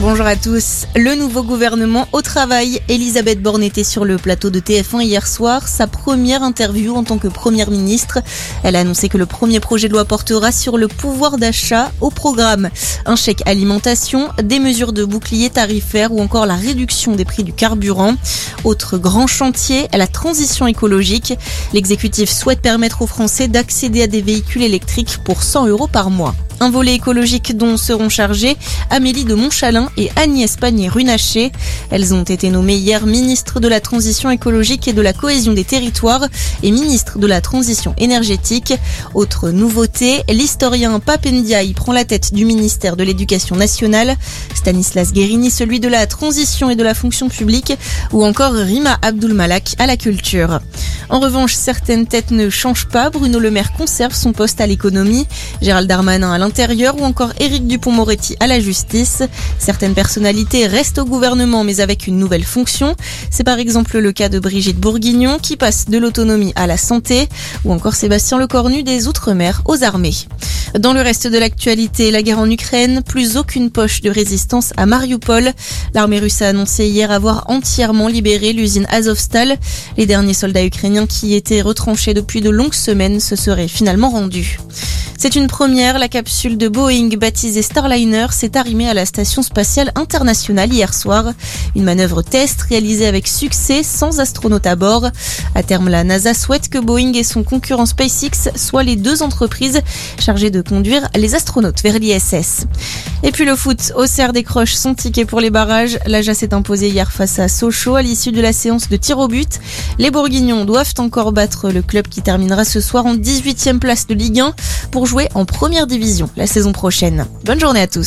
Bonjour à tous. Le nouveau gouvernement au travail. Elisabeth Borne était sur le plateau de TF1 hier soir. Sa première interview en tant que première ministre. Elle a annoncé que le premier projet de loi portera sur le pouvoir d'achat au programme. Un chèque alimentation, des mesures de bouclier tarifaire ou encore la réduction des prix du carburant. Autre grand chantier, la transition écologique. L'exécutif souhaite permettre aux Français d'accéder à des véhicules électriques pour 100 euros par mois. Un volet écologique dont seront chargées Amélie de Montchalin et Agnès Pannier-Runacher. Elles ont été nommées hier ministres de la Transition écologique et de la cohésion des territoires et ministres de la Transition énergétique. Autre nouveauté, l'historien Papendiaï prend la tête du ministère de l'Éducation nationale, Stanislas Guérini celui de la Transition et de la fonction publique ou encore Rima Abdulmalak à la culture. En revanche, certaines têtes ne changent pas. Bruno Le Maire conserve son poste à l'économie, Gérald Darmanin à ou encore Éric Dupont-Moretti à la justice. Certaines personnalités restent au gouvernement mais avec une nouvelle fonction. C'est par exemple le cas de Brigitte Bourguignon qui passe de l'autonomie à la santé ou encore Sébastien Lecornu des Outre-mer aux armées. Dans le reste de l'actualité, la guerre en Ukraine, plus aucune poche de résistance à Mariupol. L'armée russe a annoncé hier avoir entièrement libéré l'usine Azovstal. Les derniers soldats ukrainiens qui étaient retranchés depuis de longues semaines se seraient finalement rendus. C'est une première. La capsule de Boeing baptisée Starliner s'est arrimée à la station spatiale internationale hier soir. Une manœuvre test réalisée avec succès sans astronautes à bord. À terme, la NASA souhaite que Boeing et son concurrent SpaceX soient les deux entreprises chargées de conduire les astronautes vers l'ISS. Et puis le foot, Auxerre décroche son ticket pour les barrages. L'Aja s'est imposé hier face à Sochaux à l'issue de la séance de tir au but. Les Bourguignons doivent encore battre le club qui terminera ce soir en 18e place de Ligue 1 pour jouer en première division la saison prochaine. Bonne journée à tous.